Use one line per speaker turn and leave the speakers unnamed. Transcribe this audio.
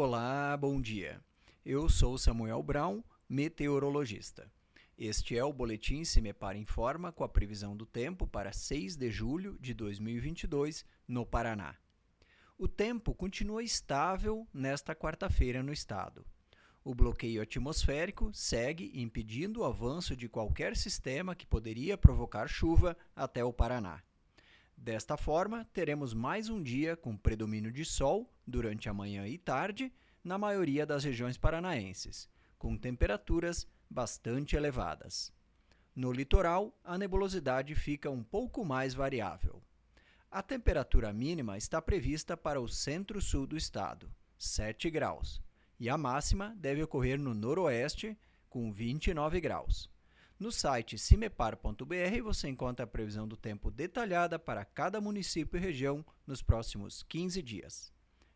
Olá, bom dia. Eu sou Samuel Brown, meteorologista. Este é o boletim Se Me Para Informa com a previsão do tempo para 6 de julho de 2022 no Paraná. O tempo continua estável nesta quarta-feira no estado. O bloqueio atmosférico segue impedindo o avanço de qualquer sistema que poderia provocar chuva até o Paraná. Desta forma, teremos mais um dia com predomínio de sol durante a manhã e tarde na maioria das regiões paranaenses, com temperaturas bastante elevadas. No litoral, a nebulosidade fica um pouco mais variável. A temperatura mínima está prevista para o centro-sul do estado, 7 graus, e a máxima deve ocorrer no noroeste, com 29 graus. No site cimepar.br você encontra a previsão do tempo detalhada para cada município e região nos próximos 15 dias.